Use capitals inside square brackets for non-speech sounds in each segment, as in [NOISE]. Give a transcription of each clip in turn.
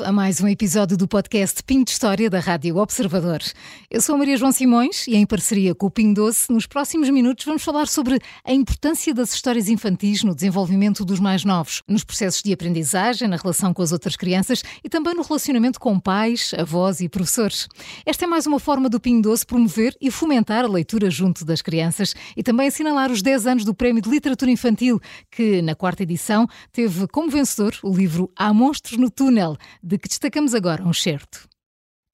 a mais um episódio do podcast Pinho de História da Rádio Observador. Eu sou Maria João Simões e, em parceria com o Pinho Doce, nos próximos minutos vamos falar sobre a importância das histórias infantis no desenvolvimento dos mais novos, nos processos de aprendizagem, na relação com as outras crianças e também no relacionamento com pais, avós e professores. Esta é mais uma forma do Pinho Doce promover e fomentar a leitura junto das crianças e também assinalar os 10 anos do Prémio de Literatura Infantil, que, na quarta edição, teve como vencedor o livro Há Monstros no Túnel de que destacamos agora um certo.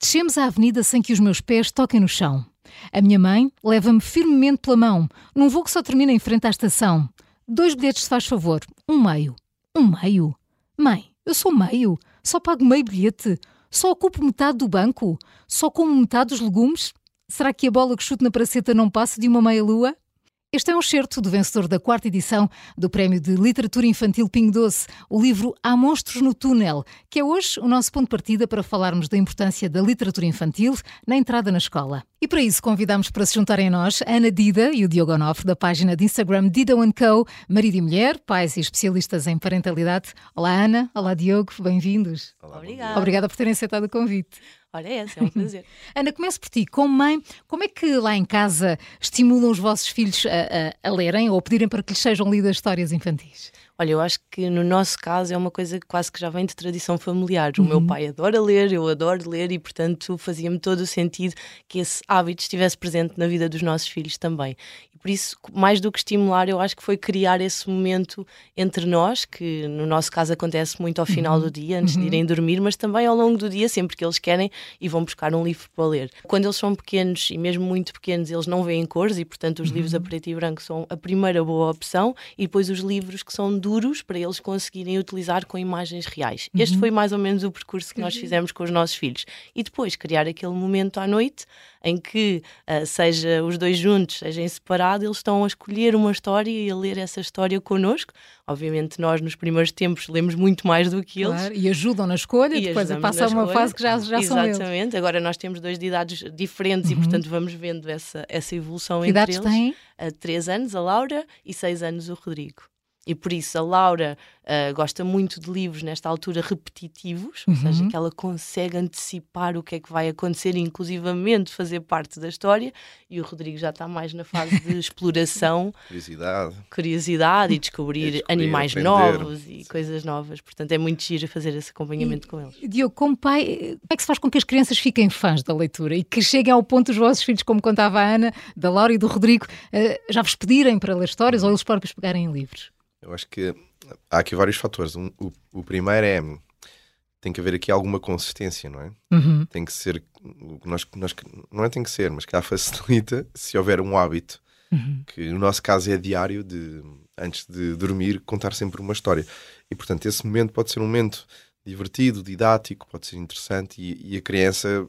Descemos a avenida sem que os meus pés toquem no chão. A minha mãe leva-me firmemente pela mão, num voo que só termina em frente à estação. Dois bilhetes, se faz favor. Um meio. Um meio? Mãe, eu sou meio. Só pago meio bilhete. Só ocupo metade do banco. Só como metade dos legumes. Será que a bola que chuto na praceta não passa de uma meia-lua? Este é um excerto do vencedor da quarta edição do Prémio de Literatura Infantil Pingo Doce, o livro Há Monstros no Túnel, que é hoje o nosso ponto de partida para falarmos da importância da literatura infantil na entrada na escola. E para isso convidamos para se juntarem a nós a Ana Dida e o Diogo Onofre da página de Instagram Dida Co, marido e mulher, pais e especialistas em parentalidade. Olá Ana, olá Diogo, bem-vindos. Obrigada. Obrigada por terem aceitado o convite. Olha, é esse, é um [LAUGHS] prazer. Ana, começo por ti. Como mãe, como é que lá em casa estimulam os vossos filhos a, a, a lerem ou a pedirem para que lhes sejam lidas histórias infantis? Olha, eu acho que no nosso caso é uma coisa que quase que já vem de tradição familiar. O uhum. meu pai adora ler, eu adoro ler e, portanto, fazia-me todo o sentido que esse hábito estivesse presente na vida dos nossos filhos também. Por isso, mais do que estimular, eu acho que foi criar esse momento entre nós, que no nosso caso acontece muito ao final uhum. do dia, antes uhum. de irem dormir, mas também ao longo do dia, sempre que eles querem e vão buscar um livro para ler. Quando eles são pequenos e mesmo muito pequenos, eles não veem cores e, portanto, os livros a uhum. preto e branco são a primeira boa opção e depois os livros que são duros para eles conseguirem utilizar com imagens reais. Uhum. Este foi mais ou menos o percurso que nós uhum. fizemos com os nossos filhos. E depois criar aquele momento à noite em que, uh, seja os dois juntos, seja em separado, eles estão a escolher uma história e a ler essa história connosco. Obviamente, nós nos primeiros tempos lemos muito mais do que eles. Claro, e ajudam na escolha, e depois passa uma escolha. fase que já, já são eles. Exatamente, agora nós temos dois de idades diferentes uhum. e, portanto, vamos vendo essa, essa evolução que entre idades eles. Têm? Uh, três anos a Laura e seis anos o Rodrigo. E por isso a Laura uh, gosta muito de livros nesta altura repetitivos, ou seja, uhum. que ela consegue antecipar o que é que vai acontecer, inclusivamente fazer parte da história, e o Rodrigo já está mais na fase de [LAUGHS] exploração, curiosidade, curiosidade e descobrir, descobrir animais aprender. novos e Sim. coisas novas. Portanto, é muito giro fazer esse acompanhamento e, com eles. Diogo, como pai, como é que se faz com que as crianças fiquem fãs da leitura e que cheguem ao ponto os vossos filhos, como contava a Ana, da Laura e do Rodrigo, uh, já vos pedirem para ler histórias ou eles próprios pegarem livros? Eu acho que há aqui vários fatores. Um, o, o, primeiro é tem que haver aqui alguma consistência, não é? Uhum. Tem que ser nós, nós não é tem que ser, mas que facilita [LAUGHS] se houver um hábito uhum. que no nosso caso é diário de antes de dormir contar sempre uma história e portanto esse momento pode ser um momento divertido, didático, pode ser interessante e, e a criança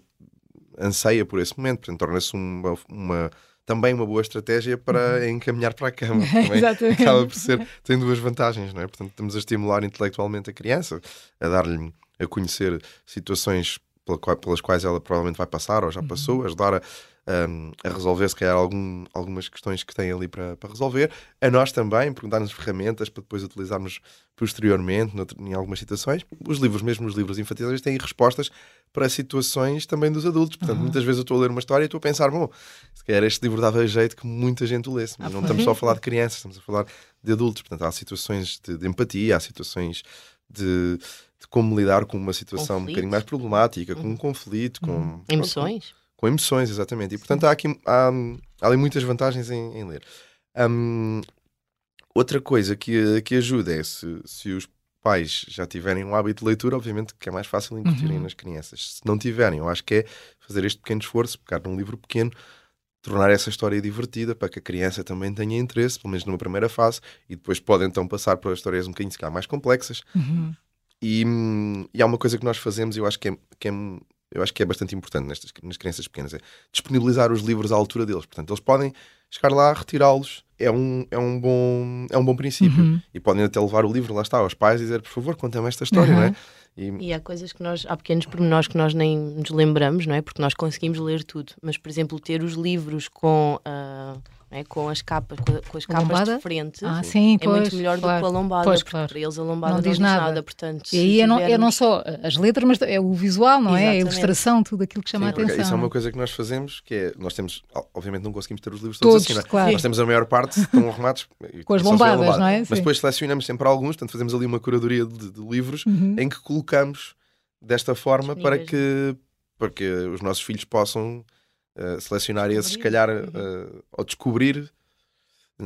anseia por esse momento, portanto torna-se uma, uma também uma boa estratégia para uhum. encaminhar para a cama. [LAUGHS] Exatamente. Acaba por ser, tem duas vantagens, não é? Portanto, estamos a estimular intelectualmente a criança, a dar-lhe a conhecer situações pelas quais ela provavelmente vai passar ou já uhum. passou, ajudar a, um, a resolver, se calhar, algum, algumas questões que tem ali para, para resolver. A nós também, por dar-nos ferramentas para depois utilizarmos posteriormente em algumas situações. Os livros, mesmo os livros infantis, têm respostas para situações também dos adultos. Portanto, uhum. muitas vezes eu estou a ler uma história e estou a pensar, bom, se calhar este livro dava jeito que muita gente o lesse. Mas ah, não estamos só a falar de [LAUGHS] crianças, estamos a falar de adultos. Portanto, há situações de, de empatia, há situações de, de, como lidar com uma situação conflito. um bocadinho mais problemática, com um conflito, com... Uhum. Emoções. Com emoções, exatamente. E portanto há aqui há, há ali muitas vantagens em, em ler. Um, outra coisa que, que ajuda é se, se os pais já tiverem um hábito de leitura, obviamente que é mais fácil incutirem uhum. nas crianças. Se não tiverem, eu acho que é fazer este pequeno esforço, pegar num livro pequeno, tornar essa história divertida para que a criança também tenha interesse, pelo menos numa primeira fase, e depois pode então passar para histórias um bocadinho se calhar, mais complexas. Uhum. E, e há uma coisa que nós fazemos, eu acho que é, que é eu acho que é bastante importante nestas, nas crianças pequenas, é disponibilizar os livros à altura deles. Portanto, eles podem chegar lá, retirá-los, é um, é um, bom, é um bom princípio. Uhum. E podem até levar o livro, lá está, aos pais e dizer, por favor, contem-me esta história, uhum. não é? E... e... há coisas que nós, há pequenos pormenores que nós nem nos lembramos, não é? Porque nós conseguimos ler tudo. Mas, por exemplo, ter os livros com. Uh é? com as capas, com, as capas de frente, ah, sim, é pois, muito melhor claro, do que a lombada, pois, porque claro. para eles a lombada não, não diz nada. nada. portanto, e aí é não, é não só as letras, mas é o visual, não é? Exatamente. A ilustração, tudo aquilo que chama Sim, a atenção. Isso é uma coisa que nós fazemos, que é, nós temos, obviamente não conseguimos ter os livros todos, Todos, assim, não é? claro. Nós temos a maior parte, estão arrumados [LAUGHS] Com as lombadas, lombada. não é? Mas Sim. depois selecionamos sempre alguns, portanto fazemos ali uma curadoria de, de livros Uhum. em que colocamos desta forma para Disponíveis, que, para que os nossos filhos possam selecionar esses, se calhar, eh, ou descobrir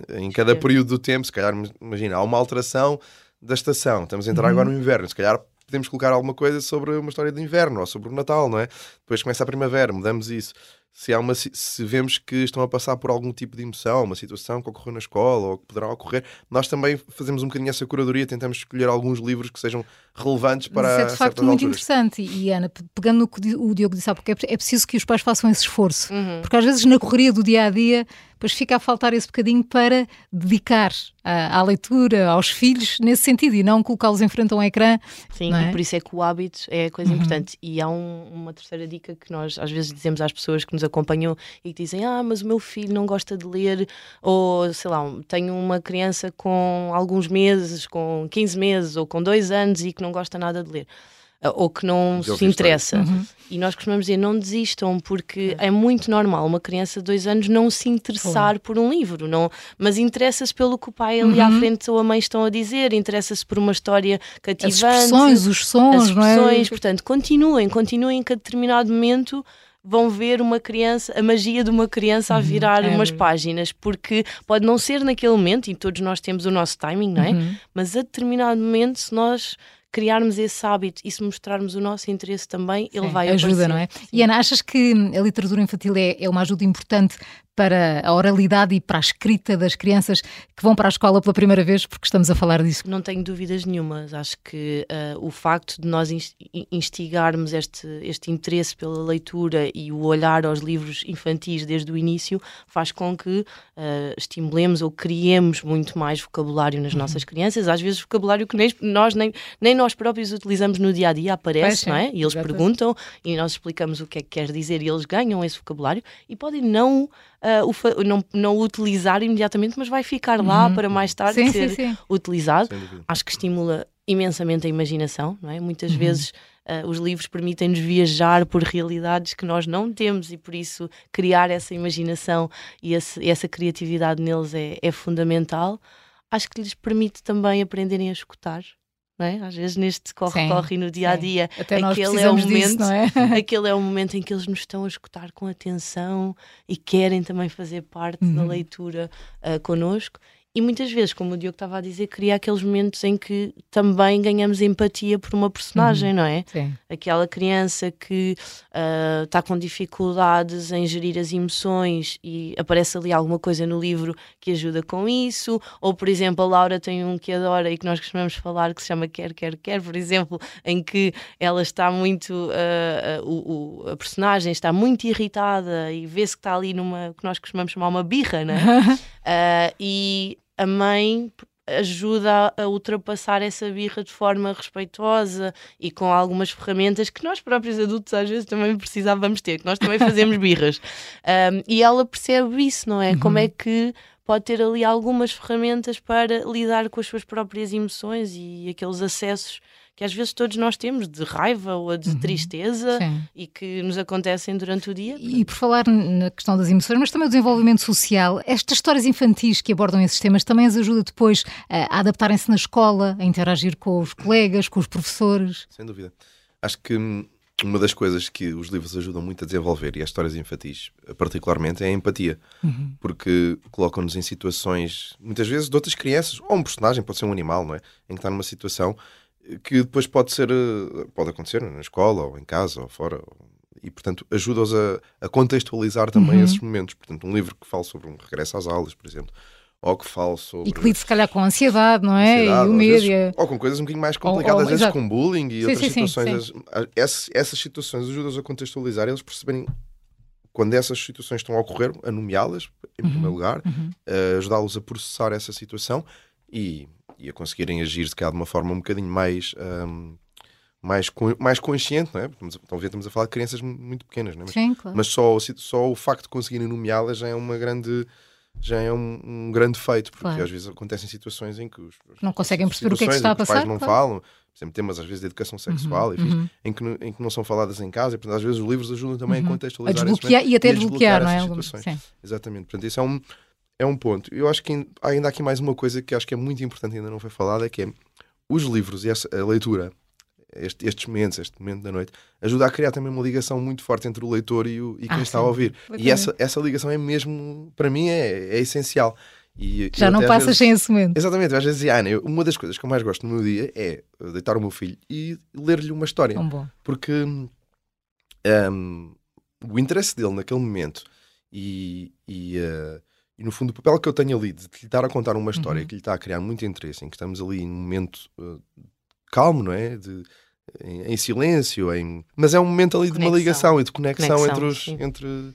eh, em cada período do tempo, se calhar, imagina, há uma alteração da estação, estamos a entrar Uhum. agora no inverno, se calhar podemos colocar alguma coisa sobre uma história de inverno ou sobre o Natal, não é? Depois começa a primavera, mudamos isso. Se, há uma, se vemos que estão a passar por algum tipo de emoção, uma situação que ocorreu na escola ou que poderá ocorrer, nós também fazemos um bocadinho essa curadoria, tentamos escolher alguns livros que sejam relevantes para Mas isso é de facto muito alturas. interessante. E Ana, pe- pegando no que o Diogo disse há pouco, é é preciso que os pais façam esse esforço. Uhum. Porque às vezes na correria do dia a dia, depois fica a faltar esse bocadinho para dedicar à, à leitura, aos filhos, nesse sentido, e não colocá-los em frente a um ecrã. Sim, não e é? por isso é que o hábito é a coisa Uhum. importante. E há um- uma terceira dica que nós às vezes dizemos às pessoas que nos acompanham e que dizem: Ah, mas o meu filho não gosta de ler, ou sei lá, tenho uma criança com alguns meses, com 15 meses ou com dois anos e que não gosta nada de ler. Ah, Ou que não se interessa. Uhum. E nós costumamos dizer: não desistam, porque é muito normal uma criança de dois anos não se interessar por um livro, não, mas interessa-se pelo que o pai ali à Uhum. frente ou a mãe estão a dizer, interessa-se por uma história As cativante expressões, os sons, as não é? expressões, portanto, continuem, continuem que a determinado momento vão ver uma criança, a magia de uma criança a virar é umas páginas, porque pode não ser naquele momento, e todos nós temos o nosso timing, não é? Uhum. Mas a determinado momento, se nós criarmos esse hábito e se mostrarmos o nosso interesse também, ele Sim, vai ajuda, aparecer. não é? E Ana, achas que a literatura infantil é, é uma ajuda importante para a oralidade e para a escrita das crianças que vão para a escola pela primeira vez, porque estamos a falar disso? Não tenho dúvidas nenhumas. Acho que ah, o facto de nós ins- in- instigarmos este, este interesse pela leitura e o olhar aos livros infantis desde o início faz com que ah, estimulemos ou criemos muito mais vocabulário nas nossas crianças. Às vezes, vocabulário que nem nós nem, nem nós próprios utilizamos no dia a dia aparece, não é? E eles exato. perguntam e nós explicamos o que é que quer dizer e eles ganham esse vocabulário e podem não, ah, o não, não o utilizar imediatamente, mas vai ficar lá para mais tarde Sim, ser sim, sim. utilizado. Acho que estimula imensamente a imaginação, não é? Muitas Uhum. vezes ah, os livros permitem-nos viajar por realidades que nós não temos e por isso criar essa imaginação e esse- essa criatividade neles é, é fundamental. Acho que lhes permite também aprenderem a escutar, é? Às vezes neste corre-corre e no dia a dia, aquele é o disso, momento não é? [LAUGHS] aquele é o momento em que eles nos estão a escutar com atenção e querem também fazer parte da Uhum. leitura uh, connosco. E muitas vezes, como o Diogo estava a dizer, cria aqueles momentos em que também ganhamos empatia por uma personagem, Uhum. não é? Sim. Aquela criança que uh, está com dificuldades em gerir as emoções e aparece ali alguma coisa no livro que ajuda com isso. Ou, por exemplo, a Laura tem um que adora e que nós costumamos falar que se chama Quer, Quer, Quer, por exemplo, em que ela está muito. uh, uh, o, o- a personagem está muito irritada e vê-se que está ali numa. que nós costumamos chamar uma birra, não é? Uh, [LAUGHS] e a mãe ajuda a ultrapassar essa birra de forma respeitosa e com algumas ferramentas que nós próprios adultos às vezes também precisávamos ter, que nós também fazemos [LAUGHS] birras. Um, e ela percebe isso, não é? Como é que pode ter ali algumas ferramentas para lidar com as suas próprias emoções e aqueles acessos que às vezes todos nós temos de raiva ou de tristeza Sim. e que nos acontecem durante o dia. E por falar na questão das emoções, mas também o desenvolvimento social, estas histórias infantis que abordam esses temas também as ajuda depois eh, a adaptarem-se na escola, a interagir com os colegas, com os professores. Sem dúvida. Acho que hum, uma das coisas que os livros ajudam muito a desenvolver, e as histórias infantis particularmente, é a empatia. Porque colocam-nos em situações, muitas vezes, de outras crianças, ou um personagem, pode ser um animal, não é? Em que está numa situação que depois pode ser, eh, pode acontecer na escola, ou em casa, ou fora. E, portanto, ajuda-os a, a contextualizar também esses momentos. Portanto, um livro que fale sobre um regresso às aulas, por exemplo, ou que fale sobre E que lide se calhar com a ansiedade, não é? ansiedade, e o medo. vezes, ou com coisas um bocadinho mais Ou- complicadas, ou- às vezes com bullying e Sim, outras sim, sim, situações. As- Essas, essas situações ajudam-os a contextualizar, eles perceberem quando essas situações estão a ocorrer, a nomeá-las, em Uhum, primeiro lugar, a ajudá-los a processar essa situação e, e a conseguirem agir, se calhar, de uma forma um bocadinho mais. hum, mais, con- mais consciente, não é? Estamos Talvez estamos a falar de crianças mu- muito pequenas, não é? Mas, Sim, claro. mas só, só o facto de conseguirem nomeá-las já é uma grande já é um, um grande feito, porque Claro. às vezes acontecem situações em que os, Não conseguem perceber o que é que está a em os passar, pais não claro. falam, por exemplo, temas às vezes de educação sexual e afins, uhum. em, que, em que não são faladas em casa, e portanto às vezes os livros ajudam também Uhum. a A contextualizar esses desbloquear e até a desbloquear, não é? situações. Sim. Exatamente, portanto isso é um, é um ponto. Eu acho que ain- há ainda aqui mais uma coisa que acho que é muito importante e ainda não foi falada, que é os livros e essa, a leitura, este- estes momentos, este momento da noite, ajuda a criar também uma ligação muito forte entre o leitor e, o, e quem Ah, está sim. a ouvir. E essa, essa ligação é mesmo, para mim, é, é essencial. E, Já não passas vezes- sem esse momento. Exatamente, às vezes Ana, eu- uma das coisas que eu mais gosto no meu dia é deitar o meu filho e ler-lhe uma história. Bom. Porque hum, o interesse dele naquele momento e, e, eh, e, no fundo o papel que eu tenho ali de lhe estar a contar uma história Uhum. que lhe está a criar muito interesse, em que estamos ali em um momento eh, calmo, não é? De, em, em silêncio, em... mas é um momento ali de uma ligação e de conexão, Conexão, entre, os, sim. entre,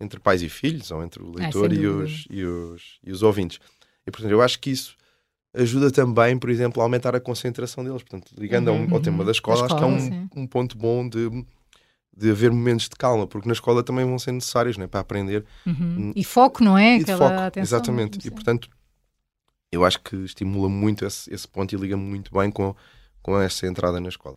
entre pais e filhos, ou entre o Ah, leitor e, os, e, os, e os ouvintes. E portanto, eu acho que isso ajuda também, por exemplo, a aumentar a concentração deles. Portanto, ligando ao- Uhum, ao, tema uhum. da escola, Da acho que é escola, um, um ponto bom de, de haver momentos de calma, porque na escola também vão ser necessários né, para aprender Uhum. E foco, não é? e Aquela foco. atenção Exatamente. E portanto, eu acho que estimula muito esse, esse ponto e liga muito bem com, com essa entrada na escola.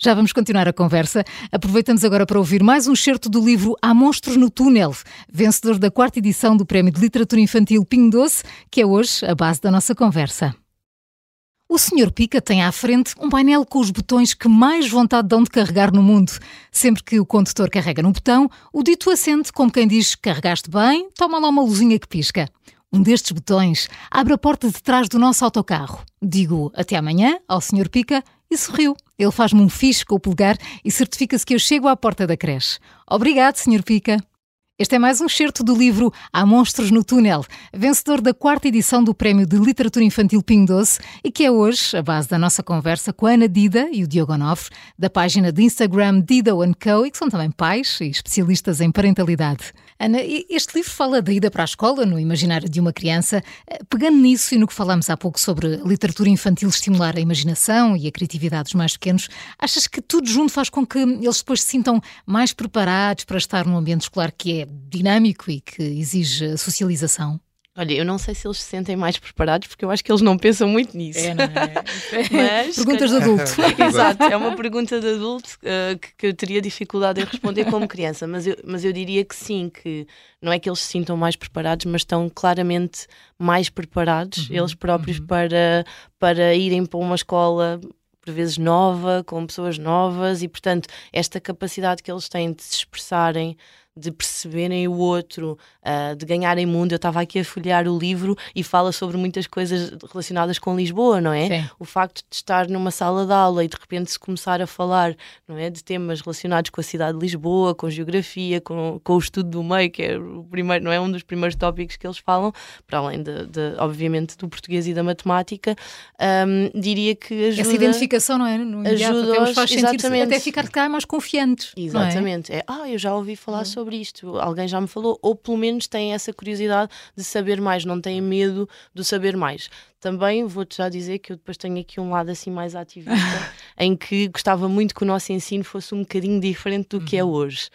Já vamos continuar a conversa. Aproveitamos agora para ouvir mais um excerto do livro Há Monstros no Túnel, vencedor da quarta edição do Prémio de Literatura Infantil Pinho Doce, que é hoje a base da nossa conversa. O Sr. Pica tem à frente um painel com os botões que mais vontade dão de carregar no mundo. Sempre que o condutor carrega num botão, o dito assente como quem diz carregaste bem, toma lá uma luzinha que pisca. Um destes botões abre a porta de trás do nosso autocarro. Digo até amanhã ao Sr. Pica e sorriu. Ele faz-me um fixe com o polegar e certifica-se que eu chego à porta da creche. Obrigado, Sr. Pica. Este é mais um excerto do livro Há Monstros no Túnel, vencedor da quarta edição do Prémio de Literatura Infantil Pinho Doce e que é hoje a base da nossa conversa com a Ana Dida e o Diogo Onofre, da página de Instagram Dida Co, e que são também pais e especialistas em parentalidade. Ana, este livro fala da ida para a escola, no imaginário de uma criança. Eh, Pegando nisso e no que falámos há pouco sobre literatura infantil estimular a imaginação e a criatividade dos mais pequenos, achas que tudo junto faz com que eles depois se sintam mais preparados para estar num ambiente escolar que é dinâmico e que exige socialização? Olha, eu não sei se eles se sentem mais preparados, porque eu acho que eles não pensam muito nisso. não é? [LAUGHS] Mas, Perguntas de adulto. Exato, é uma pergunta de adulto uh, que, que eu teria dificuldade em responder como criança, mas eu, mas eu diria que sim, que não é que eles se sintam mais preparados, mas estão claramente mais preparados, Uhum, eles próprios, uhum. para, para irem para uma escola por vezes nova, com pessoas novas, e portanto, esta capacidade que eles têm de se expressarem, de perceberem o outro, uh, de ganharem mundo. Eu estava aqui a folhear o livro e fala sobre muitas coisas relacionadas com Lisboa, não é? Sim. o facto de estar numa sala de aula e de repente se começar a falar não é, de temas relacionados com a cidade de Lisboa, com geografia, com, com o estudo do meio, que é o primeiro, não é um dos primeiros tópicos que eles falam, para além de, de, obviamente do português e da matemática, hum, diria que ajuda. Essa identificação, não é? No os faz sentir exatamente. até ficar cá mais confiantes. não é? Exatamente. É? ah, eu já ouvi falar sobre isto, alguém já me falou, ou pelo menos têm essa curiosidade de saber mais, não têm medo do saber mais. Também vou-te já dizer que eu depois tenho aqui um lado assim mais ativista, [LAUGHS] em que gostava muito que o nosso ensino fosse um bocadinho diferente do que é hoje.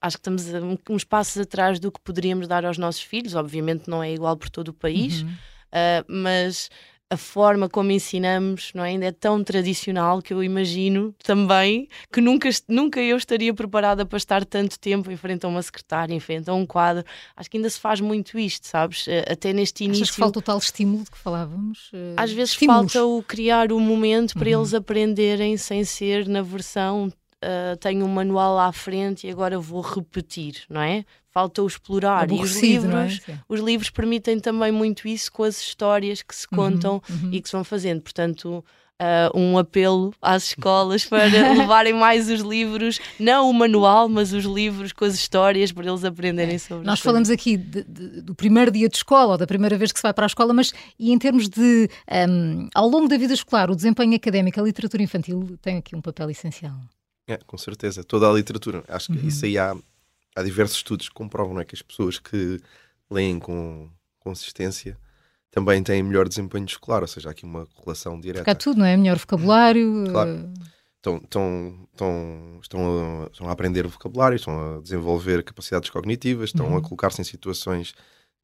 Acho que estamos uns passos atrás do que poderíamos dar aos nossos filhos, obviamente não é igual por todo o país, Uhum. Uh, mas a forma como ensinamos não é? ainda é tão tradicional que eu imagino também que nunca, nunca eu estaria preparada para estar tanto tempo em frente a uma secretária, em frente a um quadro. Acho que ainda se faz muito isto, sabes? Uh, Até neste início. Achas que falta o tal estímulo que falávamos? Eh, Às vezes estímulos. falta o criar o momento para Uhum. eles aprenderem sem ser na versão uh, tenho um manual à frente e agora vou repetir, não é? Falta o explorar. E os é? livros, Sim. os livros permitem também muito isso com as histórias que se contam Uhum. e que se vão fazendo. Portanto, ah, um apelo às escolas para [LAUGHS] levarem mais os livros, não o manual, mas os livros com as histórias para eles aprenderem sobre Nós falamos aqui de- de- do primeiro dia de escola ou da primeira vez que se vai para a escola, mas e em termos de hum, ao longo da vida escolar, o desempenho académico, a literatura infantil tem aqui um papel essencial. É, com certeza. Toda a literatura. Acho que Uhum. isso aí há, há diversos estudos que comprovam não é, que as pessoas que leem com consistência também têm melhor desempenho escolar, ou seja, há aqui uma correlação direta. Porque há tudo, não é? Melhor vocabulário. Claro. eh, Estão, estão, estão, estão, a, estão a aprender vocabulário, estão a desenvolver capacidades cognitivas, estão Uhum. a colocar-se em situações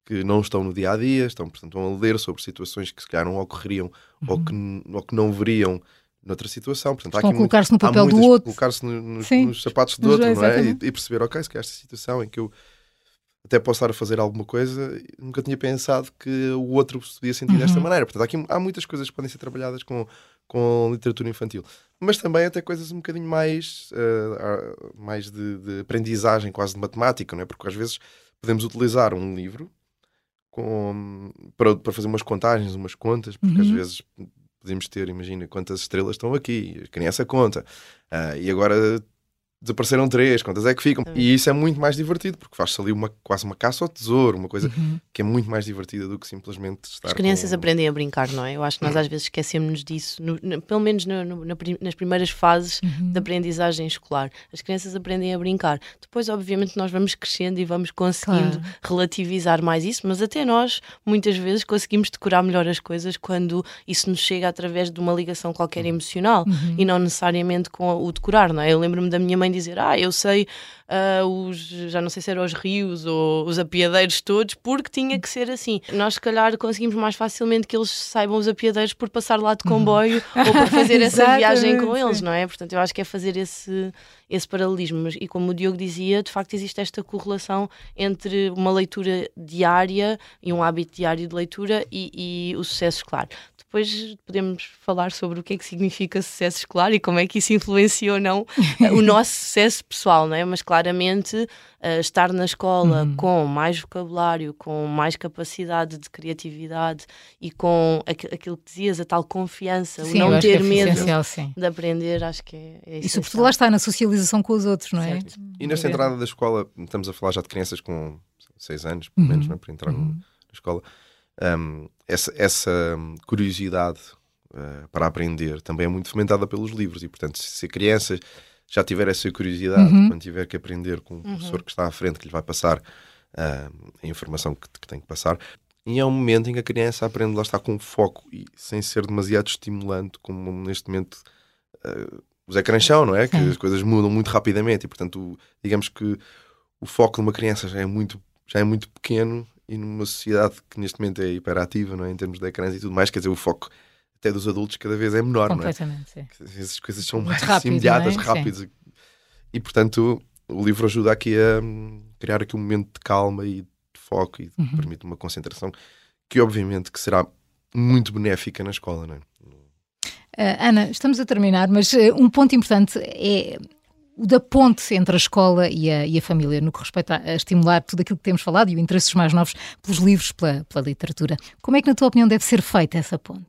que não estão no dia a dia, estão, portanto, a ler sobre situações que se calhar não ocorreriam uhum. ou, que, ou que não veriam noutra situação. Portanto, Estão a colocar-se no papel do outro. Colocar-se no, nos, nos, sapatos do outro, não é? E, e, perceber, ok, se calhar esta situação em que eu até posso estar a fazer alguma coisa, nunca tinha pensado que o outro se podia sentir uhum. desta maneira. Portanto, há, aqui, há muitas coisas que podem ser trabalhadas com, com literatura infantil, mas também até coisas um bocadinho mais, uh, mais de, de, aprendizagem, quase de matemática, não é? Porque às vezes podemos utilizar um livro com, para, para fazer umas contagens, umas contas, porque uhum. às vezes podemos ter, imagina, quantas estrelas estão aqui, criança conta, uh, e agora desapareceram três, quantas é que ficam? E isso é muito mais divertido, porque faz-se ali uma, quase uma caça ao tesouro, uma coisa uhum. que é muito mais divertida do que simplesmente estar. As crianças com... aprendem a brincar, não é? Eu acho que nós às vezes esquecemos disso, no, no, pelo menos no, nas primeiras fases uhum. da aprendizagem escolar. As crianças aprendem a brincar. Depois, obviamente, nós vamos crescendo e vamos conseguindo claro. relativizar mais isso, mas até nós, muitas vezes, conseguimos decorar melhor as coisas quando isso nos chega através de uma ligação qualquer uhum. emocional uhum. e não necessariamente com o decorar, não é? Eu lembro-me da minha mãe dizer, ah, eu sei uh, os, já não sei se eram os rios ou os apiadeiros todos, porque tinha que ser assim. Nós, se calhar, conseguimos mais facilmente que eles saibam os apiadeiros por passar lá de comboio ou por fazer [LAUGHS] essa viagem com eles, não é? Portanto, eu acho que é fazer esse, esse paralelismo. E como o Diogo dizia, de facto existe esta correlação entre uma leitura diária e um hábito diário de leitura e, e o sucesso escolar. Depois podemos falar sobre o que é que significa sucesso escolar e como é que isso influencia ou não o nosso [LAUGHS] sucesso pessoal, não é? Mas claramente uh, estar na escola uhum. com mais vocabulário, com mais capacidade de criatividade e com aqu aquilo que dizias, a tal confiança, sim, o não ter é medo de aprender, acho que é, é E sobretudo lá está na socialização com os outros, não é? Certo. E nesta entrada da escola, estamos a falar já de crianças com seis anos, pelo menos, uhum. é? para entrar uhum. na escola um, essa, essa curiosidade uh, para aprender também é muito fomentada pelos livros e, portanto, se a criança já tiver essa curiosidade, uhum. quando tiver que aprender com o uhum. professor que está à frente, que lhe vai passar uh, a informação que, que, tem que passar, e é um momento em que a criança aprende lá está com foco e sem ser demasiado estimulante, como neste momento uh, os ecrãs são, não é? Que as coisas mudam muito rapidamente e, portanto, digamos que o foco de uma criança já é muito, já é muito pequeno e numa sociedade que neste momento é hiperativa, não é? em termos de ecrãs e tudo mais, quer dizer, o foco até dos adultos cada vez é menor, não é? Sim. As coisas são mais rápido, imediatas, é? rápidas. Sim. E portanto, o livro ajuda aqui a hum, criar aqui um momento de calma e de foco e uhum. permite uma concentração que obviamente que será muito benéfica na escola, não é? Uh, Ana, estamos a terminar, mas uh, um ponto importante é o da ponte entre a escola e a, e a família, no que respeita a, estimular tudo aquilo que temos falado e o interesse dos mais novos pelos livros, pela, pela literatura. Como é que, na tua opinião, deve ser feita essa ponte?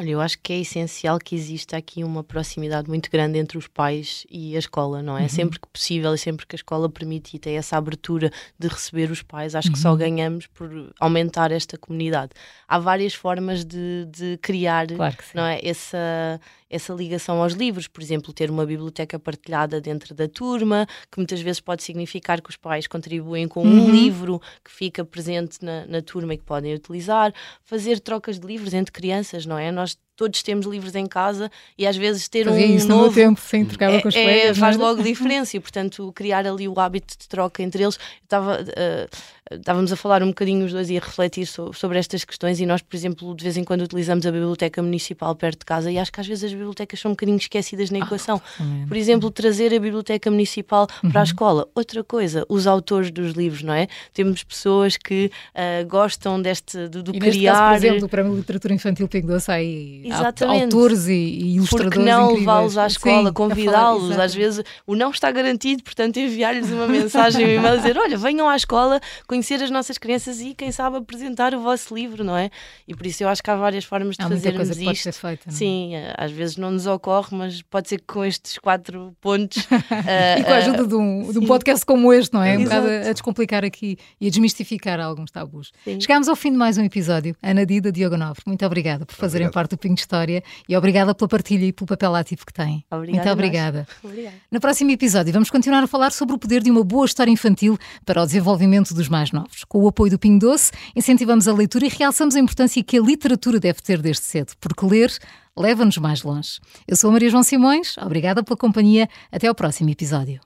Olha, eu acho que é essencial que exista aqui uma proximidade muito grande entre os pais e a escola, não é? Uhum. Sempre que possível e sempre que a escola permite e tem essa abertura de receber os pais, acho uhum. que só uhum. ganhamos por aumentar esta comunidade. Há várias formas de, de criar claro não é? essa, essa ligação aos livros, por exemplo, ter uma biblioteca partilhada dentro da turma, que muitas vezes pode significar que os pais contribuem com uhum. um livro que fica presente na, na turma e que podem utilizar, fazer trocas de livros entre crianças, não é? Nós todos temos livros em casa e às vezes ter Fazia um isso novo... no tempo, sim, trocava é, com os é, colegas. Faz logo [LAUGHS] diferença e, portanto, criar ali o hábito de troca entre eles. Estava... Uh, estávamos a falar um bocadinho os dois e a refletir so, sobre estas questões e nós, por exemplo, de vez em quando utilizamos a biblioteca municipal perto de casa e acho que às vezes as bibliotecas são um bocadinho esquecidas na ah, equação. Ah, por exemplo, trazer a biblioteca municipal uhum. para a uhum. escola. Outra coisa, os autores dos livros, não é? Temos pessoas que uh, gostam deste, do, do e criar... Caso, por exemplo, para a literatura infantil Pingo Doce aí autores e, e ilustradores Porque não levá-los à escola, convidá-los, às vezes o não está garantido, portanto enviar-lhes uma mensagem, um e-mail, dizer, olha, venham à escola, conhecer as nossas crianças e, quem sabe, apresentar o vosso livro, não é? E por isso eu acho que há várias formas de há fazermos isto. Pode ser feita, não? É? Sim, eh, às vezes não nos ocorre, mas pode ser que com estes quatro pontos. uh, [LAUGHS] e com a ajuda uh, de, um, de um, podcast como este, não é? Um bocado a, a descomplicar aqui e a desmistificar alguns tabus. Sim. Chegámos ao fim de mais um episódio. Ana Dida, Diogo Nobre, muito obrigada por fazerem Obrigado. parte do Pinho de História e obrigada pela partilha e pelo papel ativo que têm. Obrigada muito obrigada. [LAUGHS] obrigada. No próximo episódio vamos continuar a falar sobre o poder de uma boa história infantil para o desenvolvimento dos mais mais novos. Com o apoio do Ping Doce, incentivamos a leitura e realçamos a importância que a literatura deve ter desde cedo, porque ler leva-nos mais longe. Eu sou a Maria João Simões, obrigada pela companhia, até ao próximo episódio.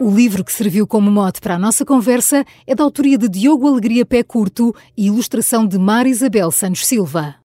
O livro que serviu como mote para a nossa conversa é da autoria de Diogo Alegria Pé Curto e ilustração de Mar Isabel Santos Silva.